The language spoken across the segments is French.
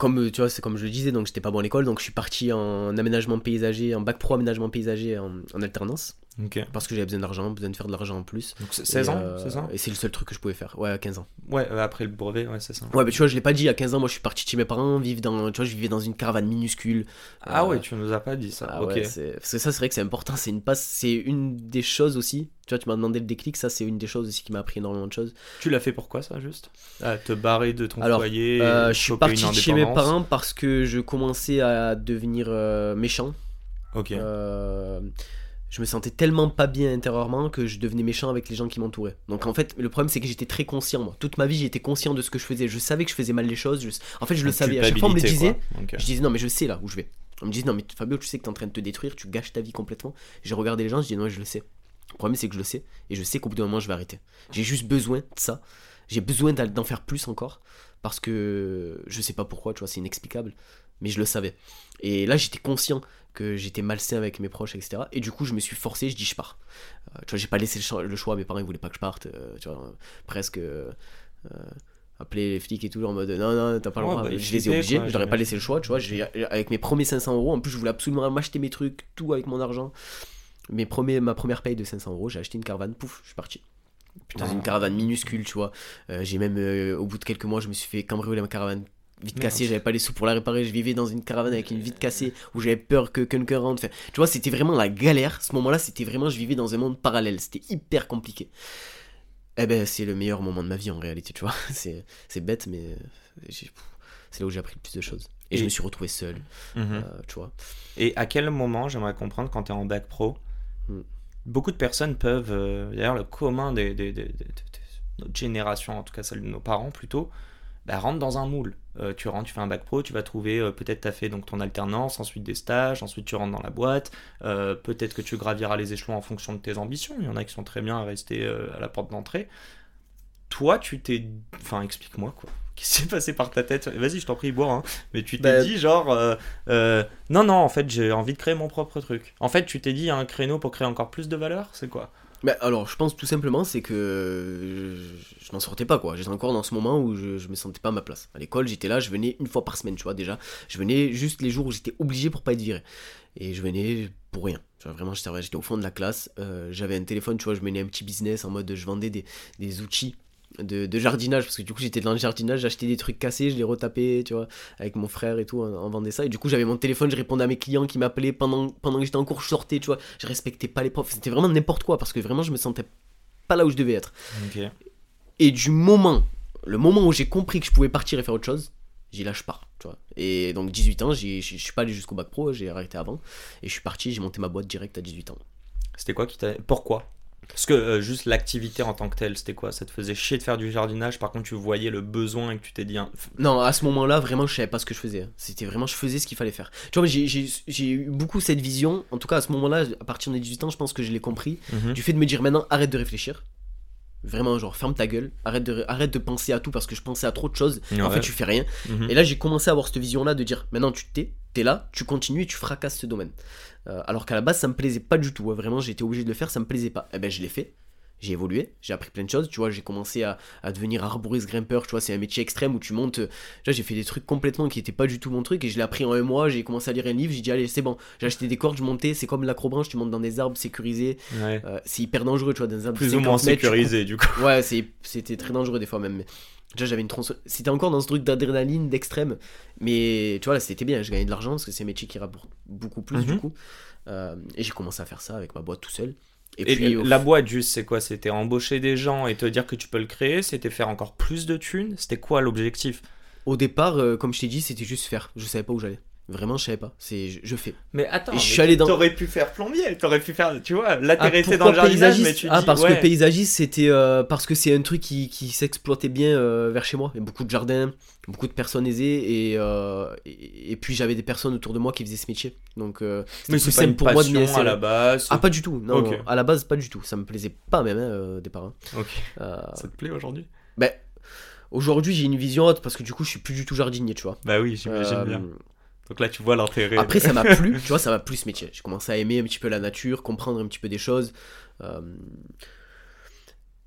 comme tu vois, c'est comme je le disais, donc j'étais pas bon à l'école, donc je suis parti en aménagement paysager, en bac pro aménagement paysager en, en alternance. Parce que j'avais besoin d'argent, besoin de faire de l'argent en plus. Donc 16 ans, euh, c'est ça Et c'est le seul truc que je pouvais faire. Ouais, à 15 ans. Ouais, euh, après le brevet, ouais, c'est ça. Ouais, mais tu vois, je l'ai pas dit, à 15 ans, moi je suis parti chez mes parents, vivre dans, tu vois, je vivais dans une caravane minuscule. Ah ouais, tu nous as pas dit ça. Ah ok. ouais, c'est- parce que ça, c'est vrai que c'est important, c'est une passe, c'est une des choses aussi. Tu vois, tu m'as demandé le déclic, ça, c'est une des choses aussi qui m'a appris énormément de choses. Tu l'as fait pourquoi ça, juste? Ah, Te barrer de ton Alors, foyer Euh, je suis parti chez mes parents parce que je commençais à devenir euh, méchant. Ok. Euh, je me sentais tellement pas bien intérieurement que je devenais méchant avec les gens qui m'entouraient. Donc en fait, le problème c'est que j'étais très conscient. Moi. Toute ma vie, j'étais conscient de ce que je faisais. Je savais que je faisais mal les choses. je- En fait, je le savais. À chaque fois, on me le disait. Je disais non, mais je sais là où je vais. On me disait non, mais Fabio, tu sais que t'es en train de te détruire, tu gâches ta vie complètement. J'ai regardé les gens, je dis non, je le sais. Le problème c'est que je le sais et je sais qu'au bout d'un moment, je vais arrêter. J'ai juste besoin de ça. J'ai besoin d'en faire plus encore parce que je sais pas pourquoi, tu vois, c'est inexplicable, mais je le savais. Et là, j'étais conscient que j'étais malsain avec mes proches, etc. Et du coup, je me suis forcé, je dis je pars. Euh, tu vois, j'ai pas laissé le choix, mes parents ils voulaient pas que je parte, euh, tu vois, presque. euh, appeler les flics et tout en mode non non t'as pas le Ouais, droit bah, je les ai obligés je leur ai pas laissé le choix tu vois avec mes premiers 500 euros en plus je voulais absolument m'acheter mes trucs tout avec mon argent mes premiers, ma première paye de 500 euros j'ai acheté une caravane pouf je suis parti Putain. dans une caravane minuscule tu vois Euh, j'ai même euh, au bout de quelques mois je me suis fait cambrioler ma caravane vite Merde. cassée j'avais pas les sous pour la réparer je vivais dans une caravane avec une vitre cassée où j'avais peur que quelqu'un rentre Enfin, tu vois c'était vraiment la galère ce moment là c'était vraiment je vivais dans un monde parallèle c'était hyper compliqué eh ben c'est le meilleur moment de ma vie en réalité tu vois c'est c'est bête mais euh, c'est là où j'ai appris le plus de choses et, je me suis retrouvé seul Mhm. euh, tu vois Et à quel moment, j'aimerais comprendre, quand tu es en bac pro, Hmm. beaucoup de personnes peuvent, euh, d'ailleurs le commun des, des- des- des- des- de notre génération, en tout cas celle de nos parents plutôt, bah, rentre dans un moule. Euh, tu rentres, tu fais un bac pro, tu vas trouver, euh, peut-être tu as fait donc, ton alternance, ensuite des stages, ensuite tu rentres dans la boîte, euh, peut-être que tu graviras les échelons en fonction de tes ambitions, il y en a qui sont très bien à rester à la porte d'entrée. Toi, tu t'es... Enfin, explique-moi quoi. Qu'est-ce qui s'est passé par ta tête? Vas-y, je t'en prie, bois. hein. Mais tu t'es Bah- dit genre... non, non, en fait, j'ai envie de créer mon propre truc. En fait, tu t'es dit, il y a un créneau pour créer encore plus de valeur C'est quoi? Bah, alors, je pense tout simplement, c'est que je, je n'en sortais pas, quoi. J'étais encore dans ce moment où je, je me sentais pas à ma place. À l'école, j'étais là, je venais une fois par semaine, tu vois, déjà. Je venais juste les jours où j'étais obligé pour pas être viré. Et je venais pour rien. Vraiment, j'étais au fond de la classe. euh, J'avais un téléphone, tu vois, je menais un petit business en mode je vendais des outils. De, de jardinage parce que du coup j'étais dans le jardinage j'achetais des trucs cassés je les retapais tu vois avec mon frère et tout on, on vendait ça et du coup j'avais mon téléphone je répondais à mes clients qui m'appelaient pendant pendant que j'étais en cours je sortais tu vois je respectais pas les profs c'était vraiment n'importe quoi parce que vraiment je me sentais pas là où je devais être. Et du moment, le moment où j'ai compris que je pouvais partir et faire autre chose, j'ai lâche pas, tu vois. Et donc 18 ans, je suis pas allé jusqu'au bac pro, j'ai arrêté avant. Et je suis parti, j'ai monté ma boîte direct à 18 ans. C'était quoi qui t'a... Pourquoi? Parce que euh, juste l'activité en tant que telle, c'était quoi? Ça te faisait chier de faire du jardinage, par contre tu voyais le besoin et que tu t'es dit... hein, Non, à ce moment-là, vraiment, je savais pas ce que je faisais. C'était vraiment, je faisais ce qu'il fallait faire. Tu vois, j'ai- eu beaucoup cette vision. En tout cas, à ce moment-là, à partir de 18 ans, je pense que je l'ai compris. Mhm. Du fait de me dire maintenant, arrête de réfléchir. Vraiment, genre, ferme ta gueule. Arrête de, arrête de penser à tout parce que je pensais à trop de choses. En fait, tu fais rien. Mhm. Et là, j'ai commencé à avoir cette vision-là de dire maintenant, tu t'es, t'es là, tu continues et tu fracasses ce domaine. Euh, alors qu'à la base, ça me plaisait pas du tout. hein. Vraiment, j'étais obligé de le faire, ça me plaisait pas. Et ben, je l'ai fait. J'ai évolué, j'ai appris plein de choses. Tu vois, j'ai commencé à, à devenir arboriste grimpeur. Tu vois, c'est un métier extrême où tu montes. euh, Tu vois, j'ai fait des trucs complètement qui étaient pas du tout mon truc et je l'ai appris en un mois. J'ai commencé à lire un livre. J'ai dit, allez, c'est bon. J'ai acheté des cordes, je montais. C'est comme l'acrobranche, tu montes dans des arbres sécurisés. Ouais. Euh, c'est hyper dangereux, tu vois, dans des arbres Plus ou 50 moins mètres, tu coupes sécurisé du coup. Ouais, c'était très dangereux des fois même. mais Déjà, j'avais une tronçonneuse. C'était encore dans ce truc d'adrénaline, d'extrême. Mais tu vois, là, c'était bien. Je gagnais de l'argent parce que c'est un métier qui rapporte beaucoup plus du Mhm. coup. Euh, et j'ai commencé à faire ça avec ma boîte tout seul. Et, Et puis, la boîte, juste, c'est quoi? C'était embaucher des gens et te dire que tu peux le créer? C'était faire encore plus de thunes? C'était quoi l'objectif? Au départ, euh, comme je t'ai dit, c'était juste faire. Je savais pas où j'allais. Vraiment, je savais pas. C'est, je, je fais. Mais attends, Et je mais suis allé dans- t'aurais pu faire plombier, t'aurais pu faire, tu vois, t'es Ah, dans le jardinage, mais paysagiste tu Ah, dis, parce ouais. que paysagiste, c'était euh, parce que c'est un truc qui, qui s'exploitait bien euh, vers chez moi. Il y a beaucoup de jardins, beaucoup de personnes aisées, et, euh, et, et puis j'avais des personnes autour de moi qui faisaient ce métier. Donc, euh, c'était mais plus c'est pas une simple pour moi de m'y à la base. Ah, pas du tout. Non, à la base, pas du tout. Ça me plaisait pas même, hein, euh, au départ. hein. Ok. Euh, Ça te plaît aujourd'hui? Ben, aujourd'hui, j'ai une vision haute parce que du coup, je suis plus du tout jardinier, tu vois. Bah oui, j'imagine Euh, bien. Donc là, tu vois l'intérêt. Après, ça m'a plu, tu vois, ça m'a plu ce métier. J'ai commencé à aimer un petit peu la nature, comprendre un petit peu des choses. euh,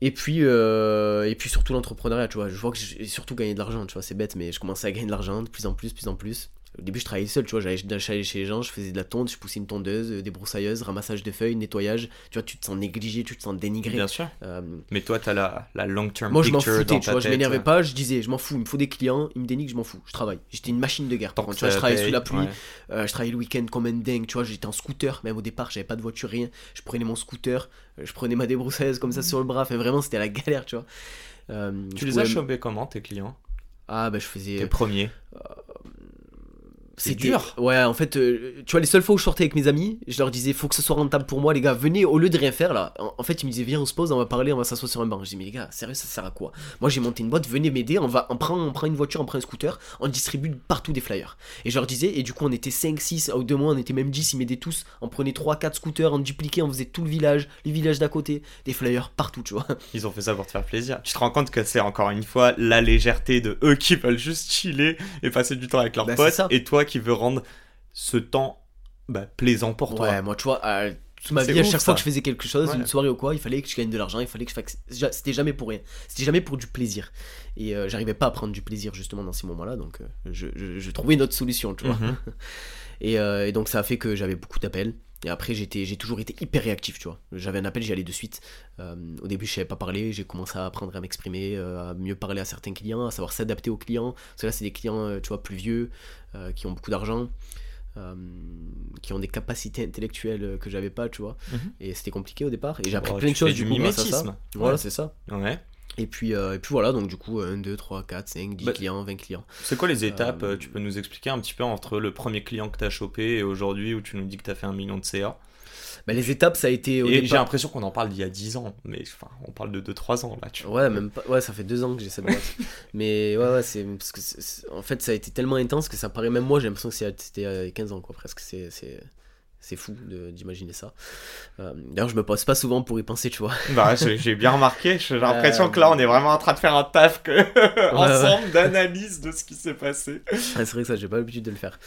Et puis, euh, et puis surtout l'entrepreneuriat, tu vois. Je vois que j'ai surtout gagné de l'argent, tu vois. C'est bête, mais je commençais à gagner de l'argent de plus en plus, de plus en plus. Au début, je travaillais seul, tu vois. J'allais chez les gens, je faisais de la tonte, je poussais une tondeuse, euh, des broussailleuses, ramassage de feuilles, nettoyage. Tu vois, tu te sens négligé, tu te sens dénigré. Bien sûr. Euh, Mais toi, t'as la, la long-term moi, je m'en foutais, tu vois. Je m'énervais pas, je disais, je m'en fous, il me faut des clients, ils me dénigrent, je m'en fous, je travaille. J'étais une machine de guerre. Par contre, tu vois, je travaillais paye, sous la pluie, ouais. euh, je travaillais le week-end comme un dingue, tu vois, j'étais en scooter, même au départ, j'avais pas de voiture, rien. Je prenais mon scooter, je prenais ma débroussailleuse comme ça sur le bras, enfin vraiment, c'était la galère, tu vois. Euh, Tu les pouvais as chopés comment, tes clients? Ah, bah je faisais. Tes premiers c'est dur. Ouais, en fait, euh, tu vois, les seules fois où je sortais avec mes amis, je leur disais, faut que ce soit rentable pour moi, les gars, venez, au lieu de rien faire là. En, en fait, ils me disaient, viens, on se pose, on va parler, on va s'asseoir sur un banc. Je dis, mais les gars, sérieux, ça sert à quoi? Moi, j'ai monté une boîte, venez m'aider, on va, on prend, on prend une voiture, on prend un scooter, on distribue partout des flyers. Et je leur disais, et du coup, on était 5, 6, au deux mois, on était même 10, ils m'aidaient tous. On prenait 3, 4 scooters, on dupliquait, on faisait tout le village, les villages d'à côté, des flyers partout, tu vois. Ils ont fait ça pour te faire plaisir. Tu te rends compte que c'est encore une fois la légèreté de eux qui veulent juste chiller et passer du temps avec leurs Bah, potes et toi qui veux rendre ce temps bah, plaisant pour toi. Ouais, moi, tu vois, euh, toute ma vie, à chaque ça. fois que je fasse quelque chose, Ouais. une soirée ou quoi, il fallait que je gagne de l'argent, il fallait que je fasse. C'était jamais pour rien. C'était jamais pour du plaisir. Et euh, j'arrivais pas à prendre du plaisir justement dans ces moments-là, donc euh, je, je- je trouvais une autre solution, tu vois. Mhm. Et, euh, et donc ça a fait que j'avais beaucoup d'appels. Et après, j'étais, j'ai toujours été hyper réactif, tu vois. J'avais un appel, j'y allais de suite. Euh, au début, je savais pas parler, j'ai commencé à apprendre à m'exprimer, euh, à mieux parler à certains clients, à savoir s'adapter aux clients. Parce que là, c'est des clients, euh, tu vois, plus vieux, euh, qui ont beaucoup d'argent, qui ont des capacités intellectuelles que j'avais pas, tu vois. Mhm. Et c'était compliqué au départ. Et j'ai appris Oh, plein de choses du mimétisme. Voilà, Ouais. c'est ça. Ouais. Et puis, euh, et puis voilà, donc du coup, 1, 2, 3, 4, 5, 10 Bah, clients, 20 clients. C'est quoi les étapes Euh, euh, Tu peux nous expliquer un petit peu entre le premier client que t'as chopé et aujourd'hui où tu nous dis que t'as fait un million de CA Bah, les étapes, ça a été au Et j'ai départ. l'impression qu'on en parle d'il y a 10 ans, mais enfin, on parle de 2-3 ans là. Tu vois. Ouais, même pas. Ouais, ça fait deux ans que j'ai cette boîte. Mais ouais, ouais, c'est. Parce que c'est- en fait, ça a été tellement intense que ça paraît, même moi, j'ai l'impression que c'était euh, 15 ans, quoi, presque. C'est. c'est... C'est fou d'imaginer ça. Euh, D'ailleurs, je me pose pas souvent pour y penser, tu vois. Bah, j'ai bien remarqué, j'ai l'impression Euh, que là on est vraiment en train de faire un taf que... ensemble d'analyse de ce qui s'est passé. Ah, c'est vrai que ça, j'ai pas l'habitude de le faire.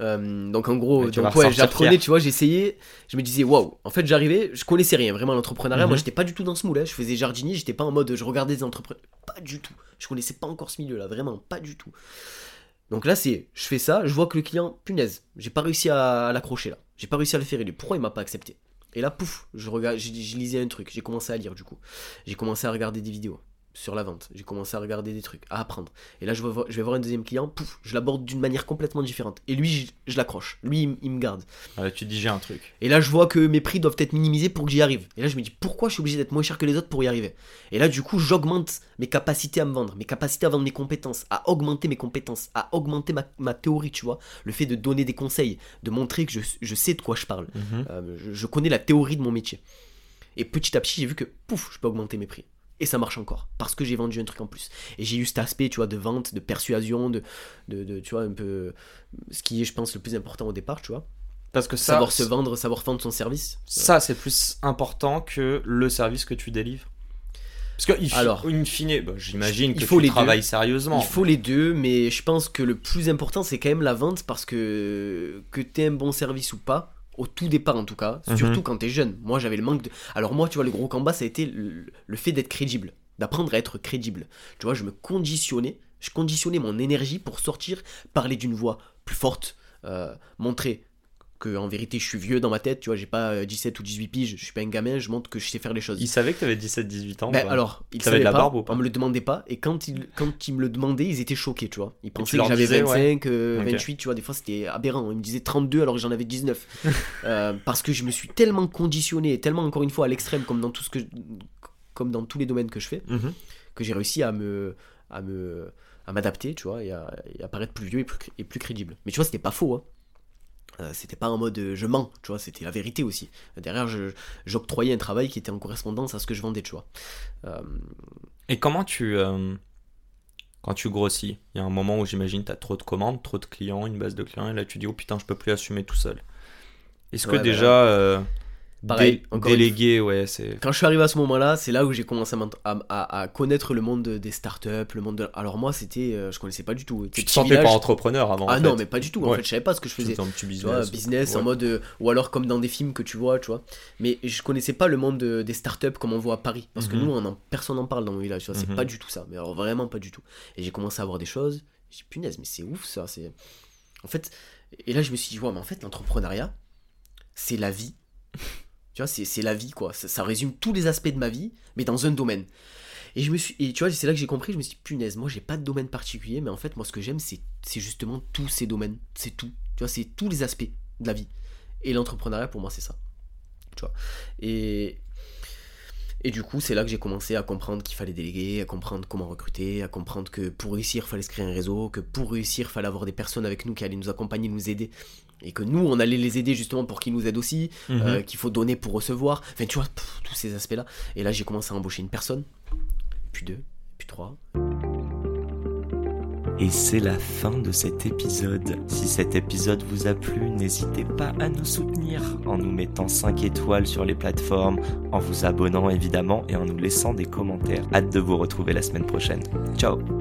Euh, donc en gros, donc, ouais, j'apprenais, tu vois, j'essayais, je me disais waouh. En fait, j'arrivais, je connaissais rien vraiment l'entrepreneuriat. Mhm. Moi, j'étais pas du tout dans ce moule. Je faisais jardinier, j'étais pas en mode je regardais des entrepreneurs, pas du tout. Je connaissais pas encore ce milieu-là, vraiment pas du tout. Donc là, c'est, je fais ça, je vois que le client, punaise, j'ai pas réussi à, à l'accrocher là. J'ai pas réussi à le faire élu. Pourquoi il m'a pas accepté? Et là, pouf, je regarde, je lisais un truc, j'ai commencé à lire du coup. J'ai commencé à regarder des vidéos sur la vente. J'ai commencé à regarder des trucs, à apprendre. Et là, je vais voir, je vais voir un deuxième client, pouf, je l'aborde d'une manière complètement différente. Et lui, je, je l'accroche. Lui, il, me garde. Ah, tu dis j'ai un truc. Et là, je vois que mes prix doivent être minimisés pour que j'y arrive. Et là, je me dis, pourquoi je suis obligé d'être moins cher que les autres pour y arriver? Et là, du coup, j'augmente mes capacités à me vendre, mes capacités à vendre mes compétences, à augmenter mes compétences, à augmenter ma, ma théorie, tu vois. Le fait de donner des conseils, de montrer que je, je sais de quoi je parle. Mhm. Euh, je, je connais la théorie de mon métier. Et petit à petit, j'ai vu que, pouf, je peux augmenter mes prix. Et ça marche encore, parce que j'ai vendu un truc en plus. Et j'ai eu cet aspect, tu vois, de vente, de persuasion, de, de, de, tu vois, un peu... Ce qui est, je pense, le plus important au départ, tu vois. Parce que ça, savoir se vendre, savoir vendre son service. ça c'est plus important que le service que tu délivres. Parce que, il Alors, in fine, bah, j'imagine il que faut tu les deux. travailles sérieusement. Il faut les deux, mais je pense que le plus important, c'est quand même la vente, parce que que tu un bon service ou pas, au tout départ en tout cas, Mhm. surtout quand tu es jeune. Moi, j'avais le manque de... Alors moi, tu vois, le gros combat, ça a été le, le fait d'être crédible, d'apprendre à être crédible. Tu vois, je me conditionnais, je conditionnais mon énergie pour sortir, parler d'une voix plus forte, euh, montrer que en vérité je suis vieux dans ma tête, tu vois, j'ai pas euh, 17 ou 18 piges, je suis pas un gamin, je montre que je sais faire les choses. Il savait que t'avais 17-18 ans. Ben, quoi. alors, ils T'avais savaient de la pas, barbe ou pas on me le demandait pas, et quand ils, quand ils me le demandaient, ils étaient choqués, tu vois. Ils pensaient que j'avais disais, 25, euh, Ok. 28, tu vois, des fois c'était aberrant. Ils me disaient 32 alors que j'en avais 19. Euh, parce que je me suis tellement conditionné, et tellement encore une fois à l'extrême, comme dans tout ce que, comme dans tous les domaines que je fais, Mhm. que j'ai réussi à me, à me, à m'adapter, tu vois, et à, et à paraître plus vieux et plus, et plus crédible. Mais tu vois, c'était pas faux, hein. Euh, c'était pas en mode euh, je mens, tu vois, c'était la vérité aussi. Derrière, je- j'octroyais un travail qui était en correspondance à ce que je vendais, tu vois. Euh, Et comment tu. quand tu grossis, il y a un moment où j'imagine tu as trop de commandes, trop de clients, une base de clients, et là tu dis oh putain, je peux plus assumer tout seul. Est-ce que bah déjà. Pareil, dé- encore une déléguer, ouais. Quand je suis arrivé à ce moment-là, c'est là où j'ai commencé à, connaître le monde des startups, le monde de... Alors moi, c'était, euh, je connaissais pas du tout. Tu te sentais village- pas entrepreneur avant Ah en non, fait. mais pas du tout. En Ouais. fait, je savais pas ce que je faisais. faisais un petit vois, business. business en mode euh, ou alors comme dans des films que tu vois, tu vois. Mais je connaissais pas le monde de- des startups comme on voit à Paris parce que Mhm. nous on en, personne n'en parle dans mon village, tu vois, c'est Mhm. pas du tout ça. Mais alors vraiment pas du tout. Et j'ai commencé à voir des choses, j'ai dit punaise, mais c'est ouf ça, c'est En fait, et là je me suis dit ouais, mais en fait l'entrepreneuriat c'est la vie. tu vois, c'est la vie quoi, ça, ça résume tous les aspects de ma vie mais dans un domaine. Et je me suis et tu vois, c'est là que j'ai compris, je me suis dit punaise, moi j'ai pas de domaine particulier mais en fait moi ce que j'aime c'est c'est justement tous ces domaines, c'est tout. Tu vois, c'est tous les aspects de la vie. Et l'entrepreneuriat, pour moi, c'est ça. Tu vois. Et, et du coup, c'est là que j'ai commencé à comprendre qu'il fallait déléguer, à comprendre comment recruter, à comprendre que pour réussir, il fallait se créer un réseau, que pour réussir, il fallait avoir des personnes avec nous qui allaient nous accompagner, nous aider. Et que nous, on allait les aider justement pour qu'ils nous aident aussi, Mhm. euh, qu'il faut donner pour recevoir. Enfin, tu vois, pff, tous ces aspects-là. Et là, j'ai commencé à embaucher une personne, puis deux, puis trois, Et c'est la fin de cet épisode. Si cet épisode vous a plu, n'hésitez pas à nous soutenir en nous mettant 5 étoiles sur les plateformes, en vous abonnant évidemment et en nous laissant des commentaires. Hâte de vous retrouver la semaine prochaine. Ciao